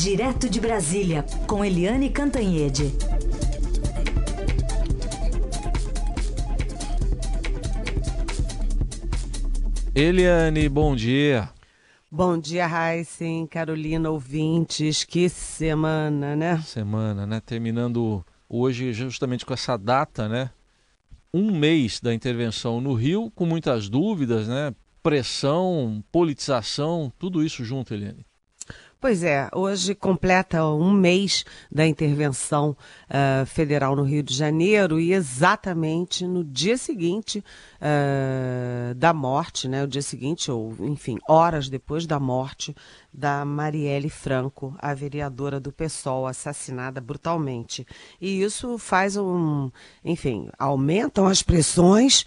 Direto de Brasília, com Eliane Cantanhede. Eliane, bom dia. Bom dia, Heisen, Carolina, ouvintes. Que semana, né? Semana, né? Terminando hoje justamente com essa data, né? Um mês da intervenção no Rio, com muitas dúvidas, né? Pressão, politização, tudo isso junto, Eliane. Pois é, hoje completa um mês da intervenção uh, federal no Rio de Janeiro e exatamente no dia seguinte uh, da morte, né? O dia seguinte, ou enfim, horas depois da morte da Marielle Franco, a vereadora do PSOL, assassinada brutalmente. E isso faz um, enfim, aumentam as pressões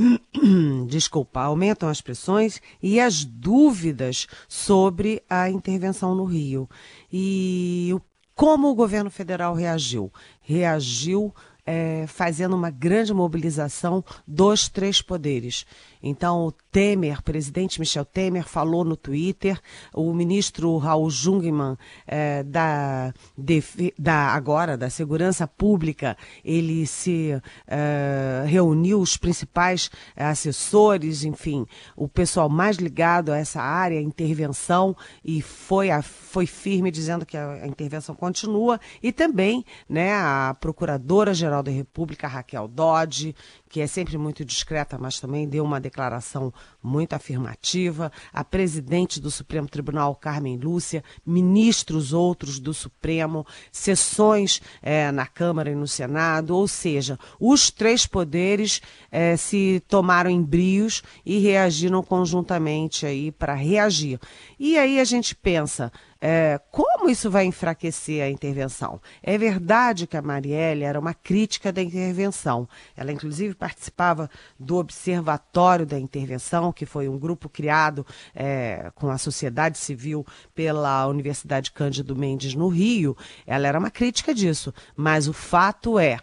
desculpa, aumentam as pressões e as dúvidas sobre a intervenção no Rio. E como o governo federal reagiu? Reagiu é, fazendo uma grande mobilização dos três poderes. Então, o Temer, presidente Michel Temer, falou no Twitter, o ministro Raul Jungmann, é, da, de, da, agora, da Segurança Pública, ele se é, reuniu os principais assessores, enfim, o pessoal mais ligado a essa área, intervenção, e foi, a, foi firme dizendo que a, a intervenção continua, e também né, a Procuradora-Geral da República, Raquel Dodge, que é sempre muito discreta, mas também deu uma declaração muito afirmativa, a presidente do Supremo Tribunal, Carmen Lúcia, ministros outros do Supremo, sessões é, na Câmara e no Senado, ou seja, os três poderes é, se tomaram embrios e reagiram conjuntamente aí para reagir. E aí a gente pensa, é, como isso vai enfraquecer a intervenção? É verdade que a Marielle era uma crítica da intervenção. Ela, inclusive, participava do Observatório da Intervenção, que foi um grupo criado é, com a sociedade civil pela Universidade Cândido Mendes, no Rio. Ela era uma crítica disso. Mas o fato é,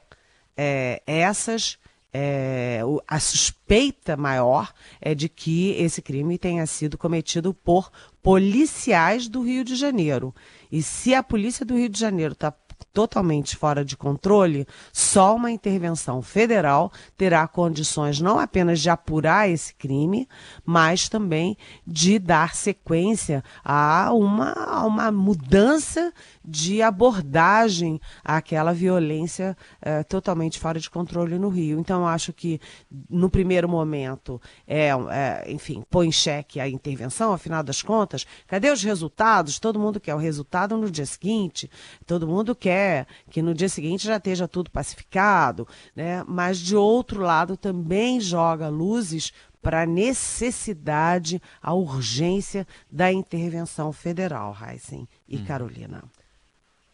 é essas é, a suspeita maior é de que esse crime tenha sido cometido por policiais do Rio de Janeiro. E se a polícia do Rio de Janeiro está totalmente fora de controle, só uma intervenção federal terá condições não apenas de apurar esse crime, mas também de dar sequência a uma, a uma mudança de abordagem àquela violência é, totalmente fora de controle no Rio. Então, acho que, no primeiro momento, é, é, enfim, põe em xeque a intervenção, afinal das contas, cadê os resultados? Todo mundo quer o resultado no dia seguinte, todo mundo quer que no dia seguinte já esteja tudo pacificado, né? mas, de outro lado, também joga luzes para a necessidade, a urgência da intervenção federal, Heisen e hum. Carolina.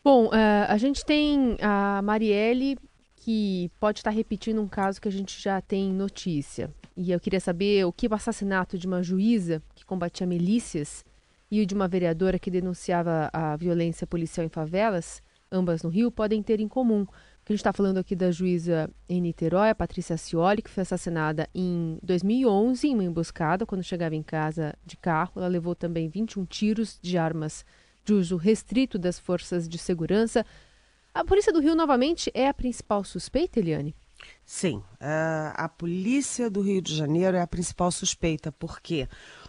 Bom, uh, a gente tem a Marielle, que pode estar repetindo um caso que a gente já tem notícia. E eu queria saber o que o assassinato de uma juíza que combatia milícias e o de uma vereadora que denunciava a violência policial em favelas, ambas no Rio, podem ter em comum. a gente está falando aqui da juíza em Niterói, a Patrícia Cioli, que foi assassinada em 2011 em uma emboscada quando chegava em casa de carro. Ela levou também 21 tiros de armas de uso restrito das forças de segurança. A Polícia do Rio, novamente, é a principal suspeita, Eliane? Sim, uh, a Polícia do Rio de Janeiro é a principal suspeita, porque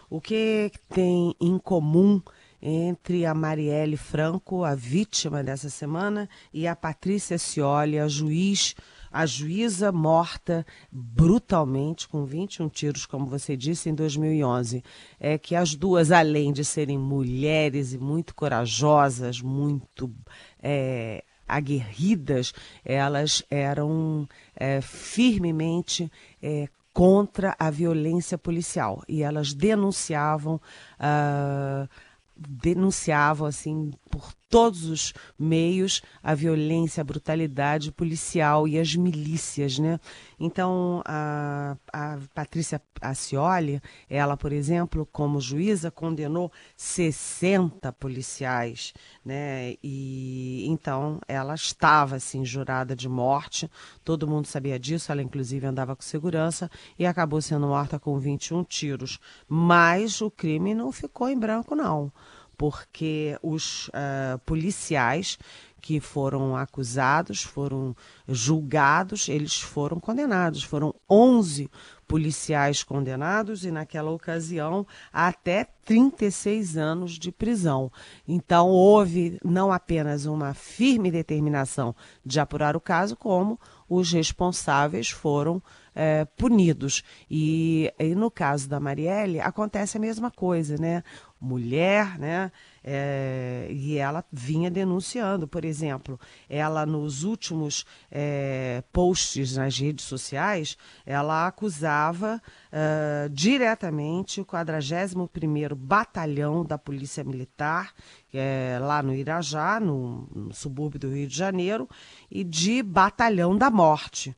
o que tem em comum entre a Marielle Franco, a vítima dessa semana, e a Patrícia Cioli, a juiz a juíza morta brutalmente, com 21 tiros, como você disse, em 2011. É que as duas, além de serem mulheres e muito corajosas, muito é, aguerridas, elas eram é, firmemente é, contra a violência policial e elas denunciavam. Uh, denunciavam assim por todos os meios a violência, a brutalidade policial e as milícias, né? Então, a, a Patrícia Acioli, ela, por exemplo, como juíza, condenou 60 policiais, né? E então ela estava assim jurada de morte, todo mundo sabia disso, ela inclusive andava com segurança e acabou sendo morta com 21 tiros. Mas o crime não ficou em branco não porque os uh, policiais que foram acusados, foram julgados, eles foram condenados. Foram 11 policiais condenados e, naquela ocasião, até 36 anos de prisão. Então, houve não apenas uma firme determinação de apurar o caso, como os responsáveis foram é, punidos. E, e, no caso da Marielle, acontece a mesma coisa, né? Mulher, né? É, e ela vinha denunciando, por exemplo, ela nos últimos é, posts nas redes sociais, ela acusava uh, diretamente o 41º Batalhão da Polícia Militar, é, lá no Irajá, no, no subúrbio do Rio de Janeiro, e de Batalhão da Morte.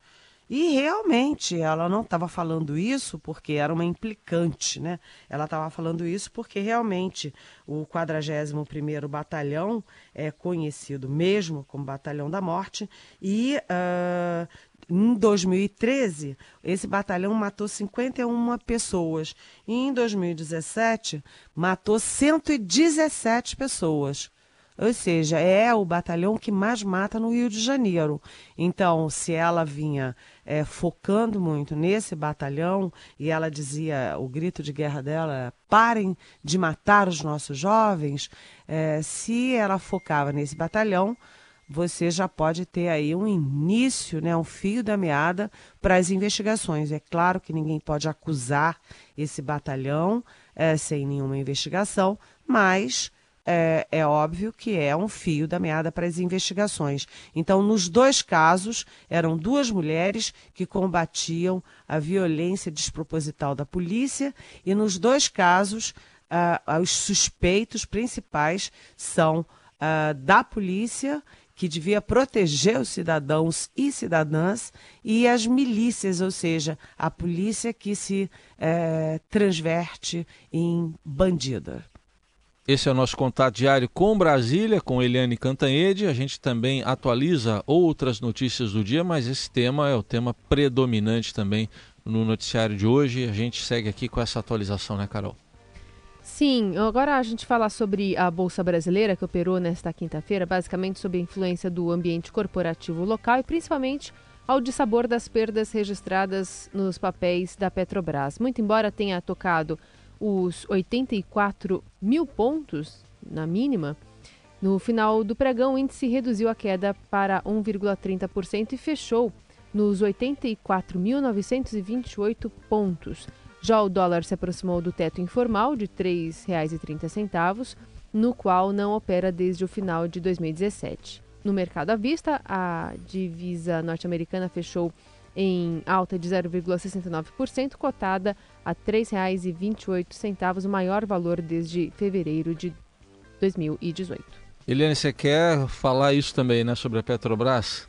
E realmente ela não estava falando isso porque era uma implicante, né? Ela estava falando isso porque realmente o 41º Batalhão é conhecido mesmo como Batalhão da Morte e uh, em 2013 esse batalhão matou 51 pessoas e em 2017 matou 117 pessoas. Ou seja, é o batalhão que mais mata no Rio de Janeiro. Então, se ela vinha é, focando muito nesse batalhão e ela dizia, o grito de guerra dela, parem de matar os nossos jovens, é, se ela focava nesse batalhão, você já pode ter aí um início, né, um fio da meada para as investigações. É claro que ninguém pode acusar esse batalhão é, sem nenhuma investigação, mas é, é, óbvio que é um fio da meada para as investigações. Então, nos dois casos, eram duas mulheres que combatiam a violência desproposital da polícia, e nos dois casos, uh, os suspeitos principais são uh, da polícia que devia proteger os cidadãos e cidadãs, e as milícias, ou seja, a polícia que se é, transverte em bandida. Esse é o nosso contato diário com Brasília, com Eliane Cantanhede. A gente também atualiza outras notícias do dia, mas esse tema é o tema predominante também no noticiário de hoje. A gente segue aqui com essa atualização, né, Carol? Sim, agora a gente fala sobre a Bolsa Brasileira, que operou nesta quinta-feira, basicamente sob a influência do ambiente corporativo local e principalmente ao dissabor das perdas registradas nos papéis da Petrobras. Muito embora tenha tocado os 84 mil pontos, na mínima, no final do pregão, o índice reduziu a queda para 1,30% e fechou nos 84.928 pontos. Já o dólar se aproximou do teto informal de R$ 3,30, no qual não opera desde o final de 2017. No mercado à vista, a divisa norte-americana fechou em alta de 0,69%, cotada a R$ 3,28, o maior valor desde fevereiro de 2018. Eliane, você quer falar isso também, né, sobre a Petrobras?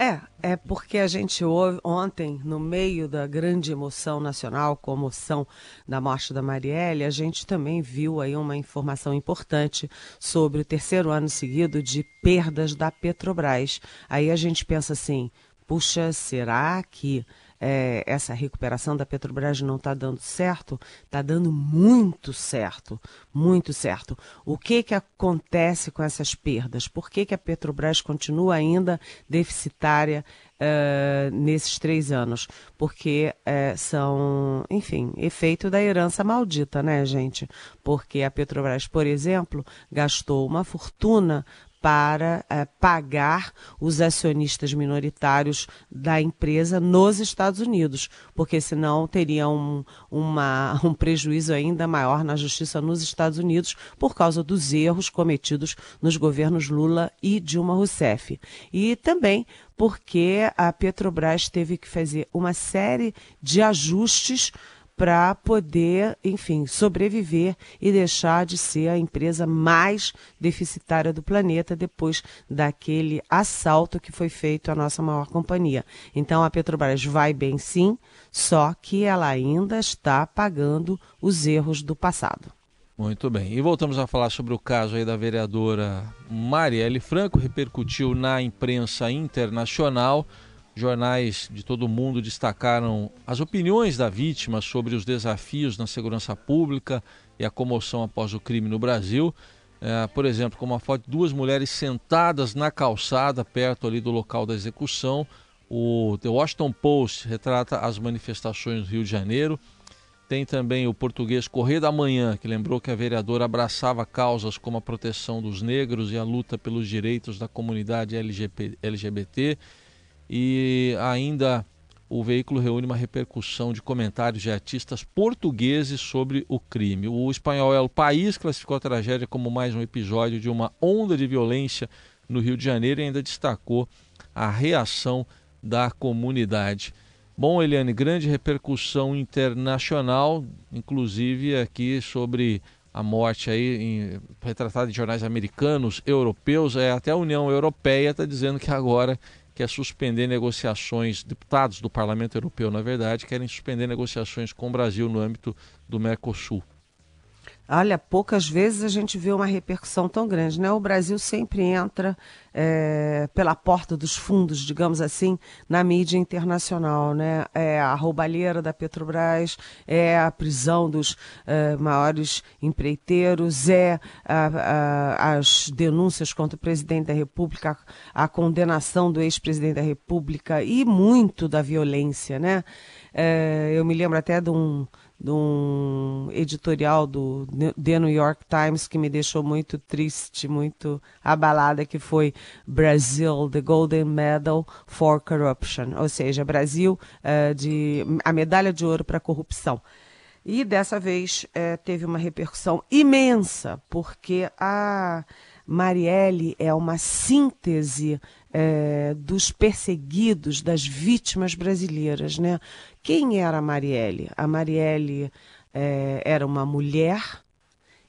É, é porque a gente ouve ontem, no meio da grande emoção nacional, comoção da morte da Marielle, a gente também viu aí uma informação importante sobre o terceiro ano seguido de perdas da Petrobras. Aí a gente pensa assim, puxa, será que é, essa recuperação da Petrobras não está dando certo? Está dando muito certo, muito certo. O que, que acontece com essas perdas? Por que, que a Petrobras continua ainda deficitária uh, nesses três anos? Porque uh, são, enfim, efeito da herança maldita, né, gente? Porque a Petrobras, por exemplo, gastou uma fortuna para eh, pagar os acionistas minoritários da empresa nos Estados Unidos, porque senão teria um, uma, um prejuízo ainda maior na justiça nos Estados Unidos por causa dos erros cometidos nos governos Lula e Dilma Rousseff. E também porque a Petrobras teve que fazer uma série de ajustes para poder, enfim, sobreviver e deixar de ser a empresa mais deficitária do planeta depois daquele assalto que foi feito à nossa maior companhia. Então a Petrobras vai bem sim, só que ela ainda está pagando os erros do passado. Muito bem. E voltamos a falar sobre o caso aí da vereadora Marielle Franco, repercutiu na imprensa internacional. Jornais de todo o mundo destacaram as opiniões da vítima sobre os desafios na segurança pública e a comoção após o crime no Brasil. É, por exemplo, como a foto de duas mulheres sentadas na calçada perto ali do local da execução. O The Washington Post retrata as manifestações no Rio de Janeiro. Tem também o português Correio da Manhã, que lembrou que a vereadora abraçava causas como a proteção dos negros e a luta pelos direitos da comunidade LGBT. E ainda o veículo reúne uma repercussão de comentários de artistas portugueses sobre o crime. O espanhol El País classificou a tragédia como mais um episódio de uma onda de violência no Rio de Janeiro e ainda destacou a reação da comunidade. Bom, Eliane, grande repercussão internacional, inclusive aqui sobre a morte aí em, retratada em jornais americanos, europeus, é, até a União Europeia está dizendo que agora quer suspender negociações, deputados do Parlamento Europeu, na verdade, querem suspender negociações com o Brasil no âmbito do Mercosul. Olha, poucas vezes a gente vê uma repercussão tão grande, né? O Brasil sempre entra é, pela porta dos fundos, digamos assim, na mídia internacional, né? É a roubalheira da Petrobras, é a prisão dos é, maiores empreiteiros, é a, a, as denúncias contra o presidente da República, a condenação do ex-presidente da República e muito da violência, né? É, eu me lembro até de um de um editorial do The New York Times que me deixou muito triste, muito abalada, que foi Brasil, the Golden Medal for Corruption, ou seja, Brasil uh, de a medalha de ouro para a corrupção. E dessa vez uh, teve uma repercussão imensa, porque a Marielle é uma síntese é, dos perseguidos, das vítimas brasileiras. Né? Quem era a Marielle? A Marielle é, era uma mulher,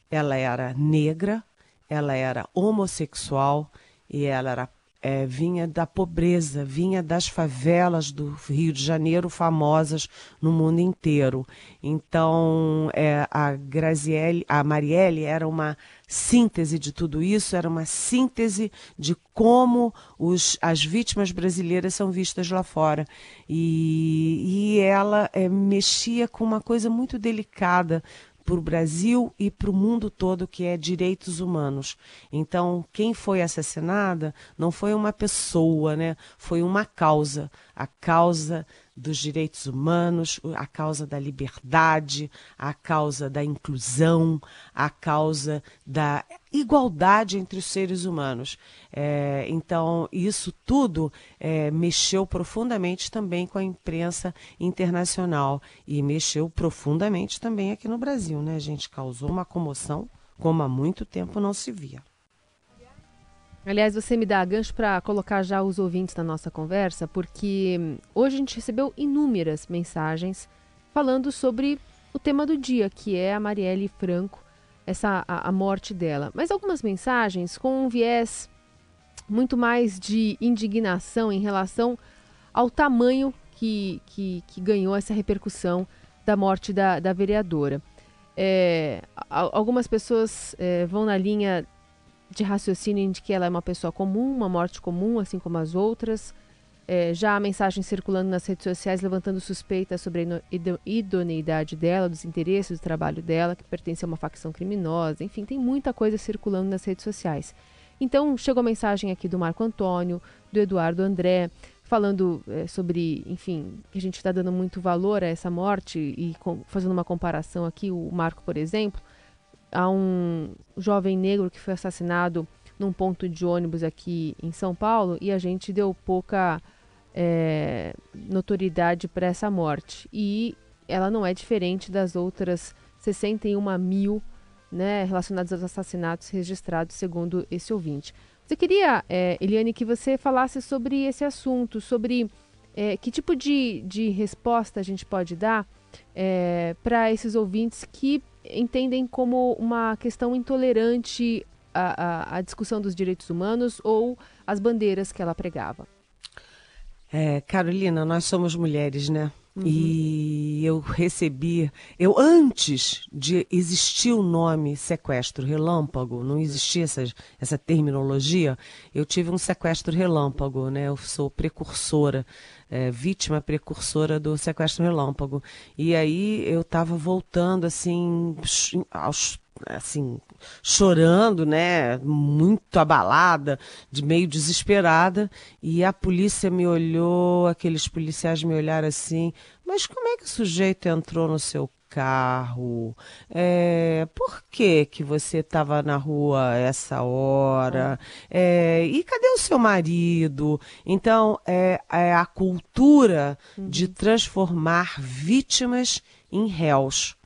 ela era negra, ela era homossexual e ela era é, vinha da pobreza, vinha das favelas do Rio de Janeiro, famosas no mundo inteiro. Então, é, a Graziele, a Marielle era uma síntese de tudo isso, era uma síntese de como os, as vítimas brasileiras são vistas lá fora. E, e ela é, mexia com uma coisa muito delicada para o Brasil e para o mundo todo, que é direitos humanos. Então, quem foi assassinada não foi uma pessoa, né? foi uma causa. A causa dos direitos humanos, a causa da liberdade, a causa da inclusão, a causa da igualdade entre os seres humanos. É, então, isso tudo é, mexeu profundamente também com a imprensa internacional e mexeu profundamente também aqui no Brasil, né, gente? Causou uma comoção como há muito tempo não se via. Aliás, você me dá gancho para colocar já os ouvintes na nossa conversa, porque hum, hoje a gente recebeu inúmeras mensagens falando sobre o tema do dia, que é a Marielle Franco, essa a, a morte dela. Mas algumas mensagens com um viés muito mais de indignação em relação ao tamanho que, que, que ganhou essa repercussão da morte da, da vereadora. É, algumas pessoas é, vão na linha de raciocínio de que ela é uma pessoa comum, uma morte comum, assim como as outras. É, já há mensagem circulando nas redes sociais levantando suspeitas sobre a idoneidade dela, dos interesses do trabalho dela, que pertence a uma facção criminosa. Enfim, tem muita coisa circulando nas redes sociais. Então, chegou a mensagem aqui do Marco Antônio, do Eduardo André, falando é, sobre, enfim, que a gente está dando muito valor a essa morte e com, fazendo uma comparação aqui, o Marco, por exemplo, a um jovem negro que foi assassinado num ponto de ônibus aqui em São Paulo e a gente deu pouca é, notoriedade para essa morte. E ela não é diferente das outras 61 mil né, relacionadas aos assassinatos registrados, segundo esse ouvinte. Eu queria, é, Eliane, que você falasse sobre esse assunto, sobre é, que tipo de, de resposta a gente pode dar é, para esses ouvintes que entendem como uma questão intolerante a, a, discussão dos direitos humanos ou as bandeiras que ela pregava. É, Carolina, nós somos mulheres, né? Uhum. E eu recebi, eu antes de existir o nome sequestro relâmpago, não existia essa, essa terminologia, eu tive um sequestro relâmpago, né? Eu sou precursora é, vítima precursora do sequestro relâmpago. E aí eu estava voltando assim aos assim, chorando, né, muito abalada, de meio desesperada, e a polícia me olhou, aqueles policiais me olharam assim, mas como é que o sujeito entrou no seu carro? É, por que que você estava na rua essa hora? É, e cadê o seu marido? Então, é, é a cultura uhum. de transformar vítimas em réus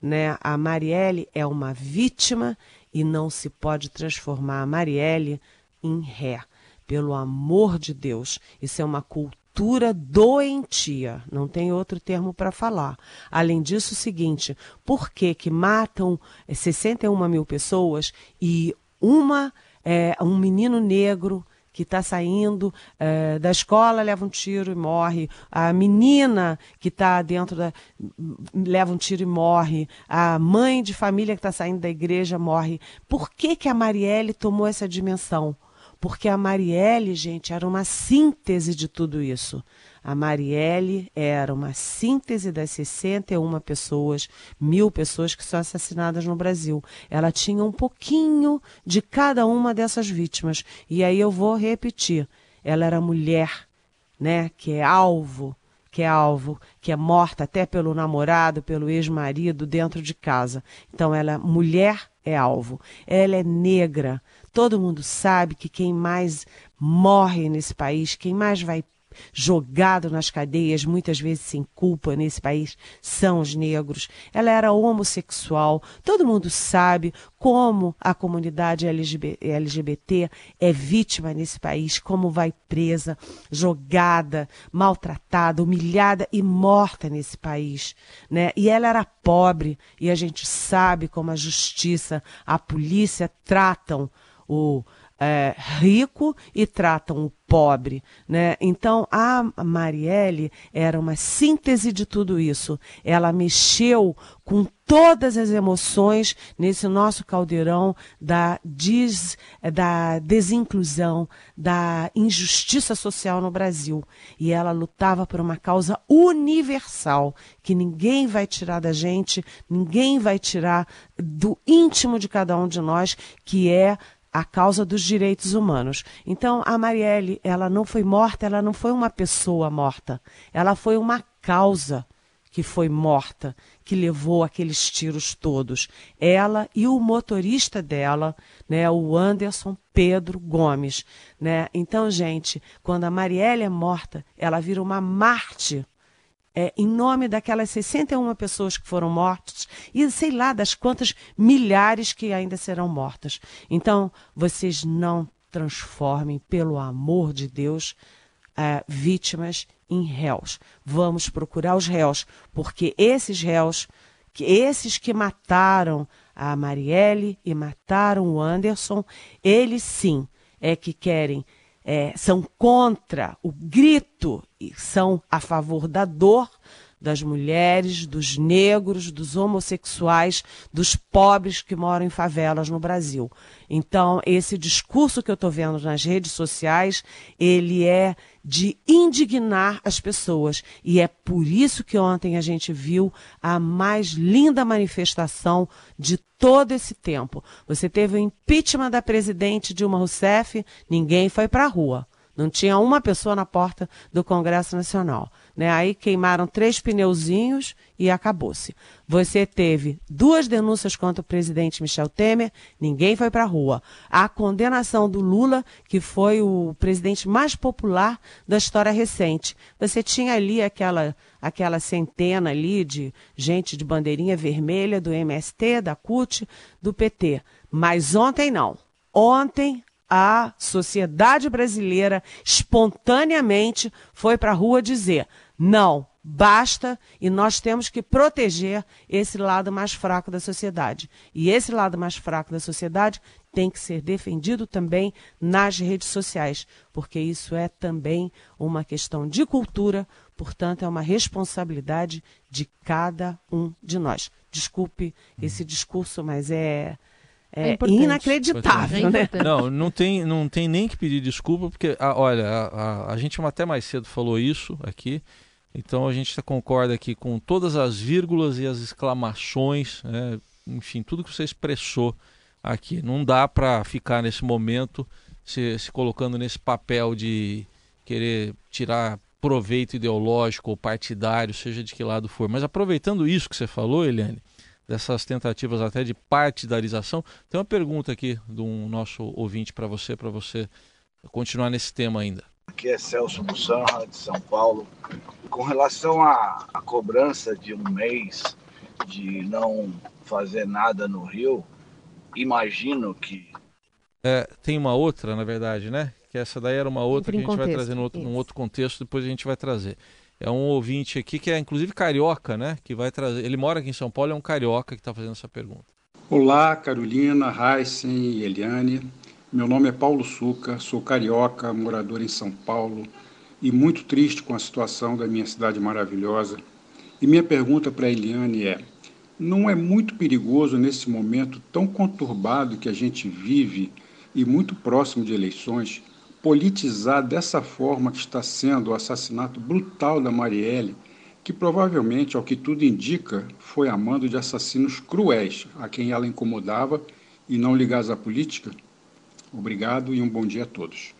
né? A Marielle é uma vítima e não se pode transformar a Marielle em ré. Pelo amor de Deus, isso é uma cultura doentia, não tem outro termo para falar. Além disso, o seguinte: por que, que matam 61 eh, mil pessoas e uma, é, um menino negro que está saindo é, da escola leva um tiro e morre, a menina que está dentro da. leva um tiro e morre, a mãe de família que está saindo da igreja morre. Por que, que a Marielle tomou essa dimensão? Porque a Marielle, gente, era uma síntese de tudo isso. A Marielle era uma síntese das 61 pessoas, mil pessoas que são assassinadas no Brasil. Ela tinha um pouquinho de cada uma dessas vítimas. E aí eu vou repetir. Ela era mulher, né, que é alvo, que é alvo, que é morta até pelo namorado, pelo ex-marido dentro de casa. Então ela mulher é alvo. Ela é negra. Todo mundo sabe que quem mais morre nesse país, quem mais vai jogado nas cadeias, muitas vezes sem culpa nesse país, são os negros. Ela era homossexual. Todo mundo sabe como a comunidade LGBT é vítima nesse país, como vai presa, jogada, maltratada, humilhada e morta nesse país. Né? E ela era pobre, e a gente sabe como a justiça, a polícia tratam o é, rico e tratam o pobre, né? Então a Marielle era uma síntese de tudo isso. Ela mexeu com todas as emoções nesse nosso caldeirão da, des, da desinclusão, da injustiça social no Brasil. E ela lutava por uma causa universal que ninguém vai tirar da gente, ninguém vai tirar do íntimo de cada um de nós, que é a causa dos direitos humanos. Então, a Marielle, ela não foi morta, ela não foi uma pessoa morta, ela foi uma causa que foi morta, que levou aqueles tiros todos. Ela e o motorista dela, né, o Anderson Pedro Gomes, né? Então, gente, quando a Marielle é morta, ela vira uma Marte é, em nome daquelas 61 pessoas que foram mortas e sei lá das quantas milhares que ainda serão mortas. Então, vocês não transformem, pelo amor de Deus, é, vítimas em réus. Vamos procurar os réus, porque esses réus, que esses que mataram a Marielle e mataram o Anderson, eles sim é que querem é, são contra o grito e são a favor da dor das mulheres, dos negros, dos homossexuais, dos pobres que moram em favelas no Brasil. Então, esse discurso que eu estou vendo nas redes sociais, ele é de indignar as pessoas. E é por isso que ontem a gente viu a mais linda manifestação de todo esse tempo. Você teve o impeachment da presidente Dilma Rousseff, ninguém foi para a rua. Não tinha uma pessoa na porta do Congresso Nacional. Né? Aí queimaram três pneuzinhos e acabou-se. Você teve duas denúncias contra o presidente Michel Temer, ninguém foi para a rua. A condenação do Lula, que foi o presidente mais popular da história recente. Você tinha ali aquela, aquela centena ali de gente de bandeirinha vermelha do MST, da CUT, do PT. Mas ontem não. Ontem a sociedade brasileira espontaneamente foi para a rua dizer: não, basta e nós temos que proteger esse lado mais fraco da sociedade. E esse lado mais fraco da sociedade tem que ser defendido também nas redes sociais, porque isso é também uma questão de cultura, portanto, é uma responsabilidade de cada um de nós. Desculpe esse discurso, mas é é, É inacreditável, É né? Não, não tem, não tem nem que pedir desculpa, porque, ah, olha, a, a- a gente até mais cedo falou isso aqui, então a gente concorda aqui com todas as vírgulas e as exclamações, né, enfim, tudo que você expressou aqui. Não dá para ficar nesse momento se, se colocando nesse papel de querer tirar proveito ideológico ou partidário, seja de que lado for. Mas aproveitando isso que você falou, Eliane, dessas tentativas até de partidarização, tem uma pergunta aqui de um nosso ouvinte para você, para você continuar nesse tema ainda. Aqui é Celso Mussanra, de São Paulo. Com relação à, à cobrança de um mês de não fazer nada no Rio, imagino que É, tem uma outra, na verdade, né? Que essa daí era uma outra que a gente vai contexto, trazer num outro, num outro contexto, depois a gente vai trazer. É um ouvinte aqui que é inclusive carioca, né? Que vai trazer. Ele mora aqui em São Paulo, é um carioca que está fazendo essa pergunta. Olá, Carolina, Heisen e Eliane. Meu nome é Paulo Suca, sou carioca, morador em São Paulo e muito triste com a situação da minha cidade maravilhosa. E minha pergunta para a Eliane é: não é muito perigoso nesse momento tão conturbado que a gente vive e muito próximo de eleições politizar dessa forma que está sendo o assassinato brutal da Marielle? que provavelmente, ao que tudo indica, foi a mando de assassinos cruéis a quem ela incomodava e não ligados à política? Obrigado e um bom dia a todos.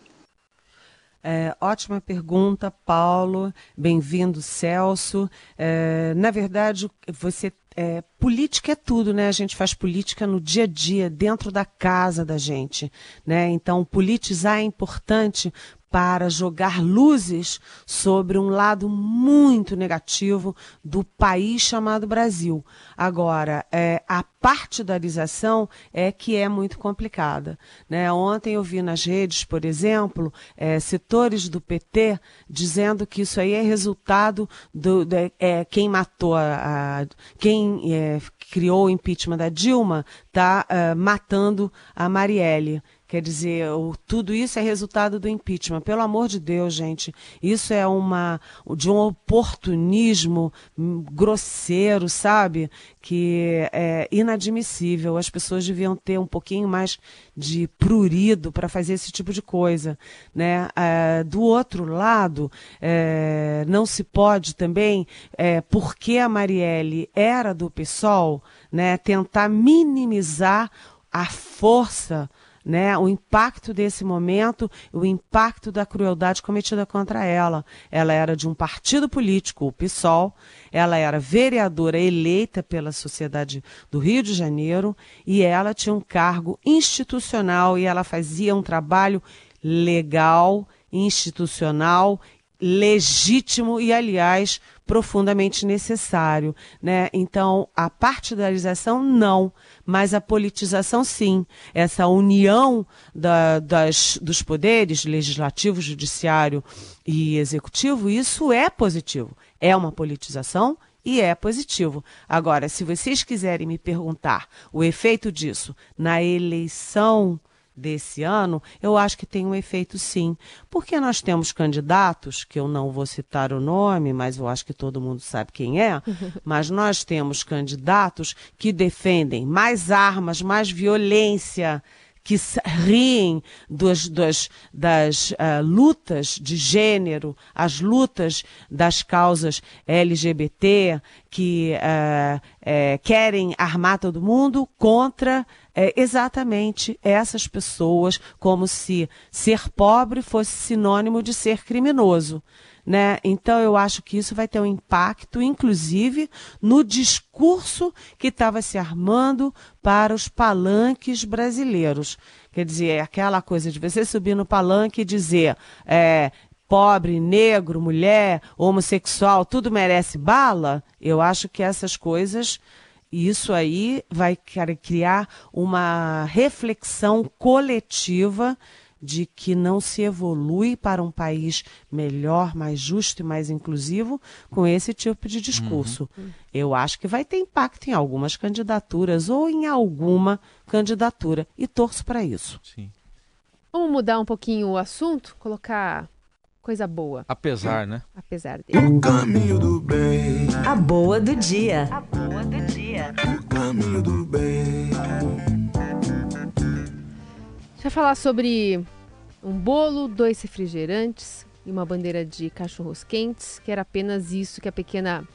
É, ótima pergunta, Paulo. Bem-vindo, Celso. É, na verdade, você é, política é tudo, né? A gente faz política no dia a dia, dentro da casa da gente, né? Então, politizar é importante para jogar luzes sobre um lado muito negativo do país chamado Brasil. Agora, é, a partidarização é que é muito complicada. Né? Ontem eu vi nas redes, por exemplo, é, setores do PT dizendo que isso aí é resultado do, da- é, quem matou a, a- quem é, criou o impeachment da Dilma está matando a Marielle. Quer dizer, o- tudo isso é resultado do impeachment. Pelo amor de Deus, gente, isso é uma de um oportunismo hum, grosseiro, sabe? Que é inadmissível. As pessoas deviam ter um pouquinho mais de prurido para fazer esse tipo de coisa, né? Ah, do outro lado, eh, não se pode também, eh, porque a Marielle era do PSOL, né? Tentar minimizar a força né, o impacto desse momento, o impacto da crueldade cometida contra ela. Ela era de um partido político, o PSOL, ela era vereadora eleita pela sociedade do Rio de Janeiro e ela tinha um cargo institucional e ela fazia um trabalho legal, institucional, legítimo e, aliás, profundamente necessário. Né? Então, a partidarização, não, mas a politização, sim. Essa união da- das, dos poderes, legislativo, judiciário e executivo, isso é positivo. É uma politização e é positivo. Agora, se vocês quiserem me perguntar o efeito disso na eleição desse ano, eu acho que tem um efeito sim. Porque nós temos candidatos, que eu não vou citar o nome, mas eu acho que todo mundo sabe quem é, mas nós temos candidatos que defendem mais armas, mais violência, que riem dos, dos- das ah, lutas de gênero, as lutas das causas LGBT, que eh, querem armar todo mundo contra eh, exatamente essas pessoas, como se ser pobre fosse sinônimo de ser criminoso. Né? Então eu acho que isso vai ter um impacto, inclusive, no discurso que estava se armando para os palanques brasileiros. Quer dizer, é aquela coisa de você subir no palanque e dizer é, pobre, negro, mulher, homossexual, tudo merece bala. Eu acho que essas coisas isso aí vai criar uma reflexão coletiva de que não se evolui para um país melhor, mais justo e mais inclusivo com esse tipo de discurso. Eu acho que vai ter impacto em algumas candidaturas ou em alguma candidatura e torço para isso. Sim. Vamos mudar um pouquinho o assunto, colocar coisa boa, Apesar, né? apesar dele. O caminho do bem, A boa do dia. o caminho do bem. Falar sobre um bolo, dois refrigerantes e uma bandeira de cachorros quentes, que era apenas isso que a pequena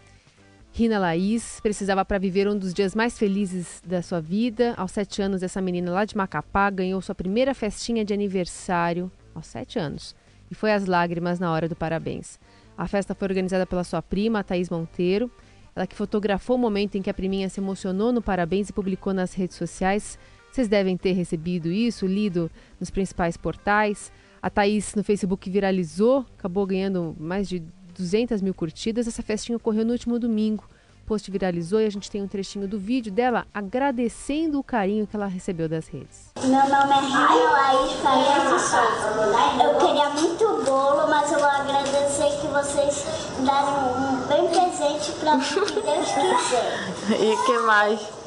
Rina Laís precisava para viver um dos dias mais felizes da sua vida. Aos sete anos, essa menina lá de Macapá ganhou sua primeira festinha de aniversário aos sete anos. E foi às lágrimas na hora do parabéns. A festa foi organizada pela sua prima, Thaís Monteiro. Ela que fotografou o momento em que a priminha se emocionou no parabéns e publicou nas redes sociais. Vocês devem ter recebido isso, lido nos principais portais. A Thaís no Facebook viralizou, acabou ganhando mais de 200 mil curtidas. Essa festinha ocorreu no último domingo. O post viralizou e a gente tem um trechinho do vídeo dela agradecendo o carinho que ela recebeu das redes. Meu nome é Rina Laís Souza. Eu queria muito bolo, mas eu vou agradecer que vocês deram um bem presente para mim, que Deus quiser. E que mais?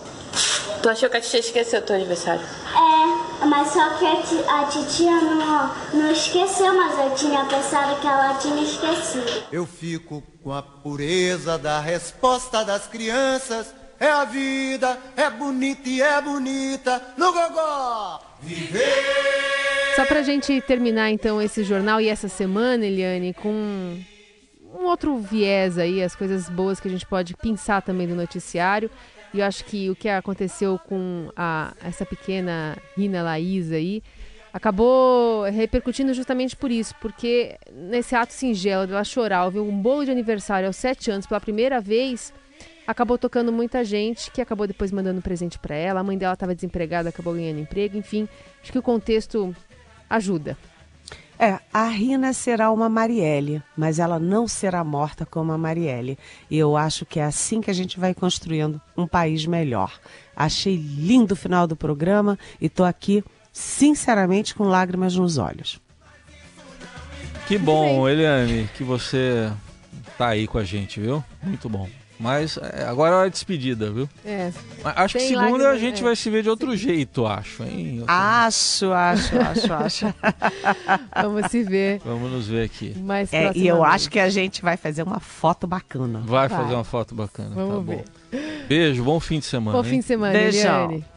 Tu achou que a tia esqueceu teu aniversário? É, mas só que a, ti- a titia não, não esqueceu, mas eu tinha pensado que ela tinha esquecido. Eu fico com a pureza da resposta das crianças. É a vida, é bonita e é bonita no gogó. Viver! Só pra gente terminar então esse jornal e essa semana, Eliane, com um outro viés aí, as coisas boas que a gente pode pensar também do noticiário. E eu acho que o que aconteceu com a, essa pequena Rina Laís aí acabou repercutindo justamente por isso, porque nesse ato singelo dela chorar, ouvir um bolo de aniversário aos sete anos pela primeira vez, acabou tocando muita gente que acabou depois mandando presente para ela. A mãe dela estava desempregada, acabou ganhando emprego, enfim, acho que o contexto ajuda. É, a Rina será uma Marielle, mas ela não será morta como a Marielle. E eu acho que é assim que a gente vai construindo um país melhor. Achei lindo o final do programa e tô aqui, sinceramente, com lágrimas nos olhos. Que bom, Eliane, que você tá aí com a gente, viu? Muito bom. Mas é, agora é hora de despedida, viu? É. Mas Acho que segunda lágrima, a gente é. vai se ver de outro jeito, acho, hein? Acho, acho, acho, acho. Vamos se ver Vamos nos ver aqui. mais É, e eu acho que a gente vai fazer uma foto bacana. Vai Vai. fazer uma foto bacana. Vamos tá ver. bom. Beijo, bom fim de semana. Bom hein? fim de semana, Beijão. Eliane.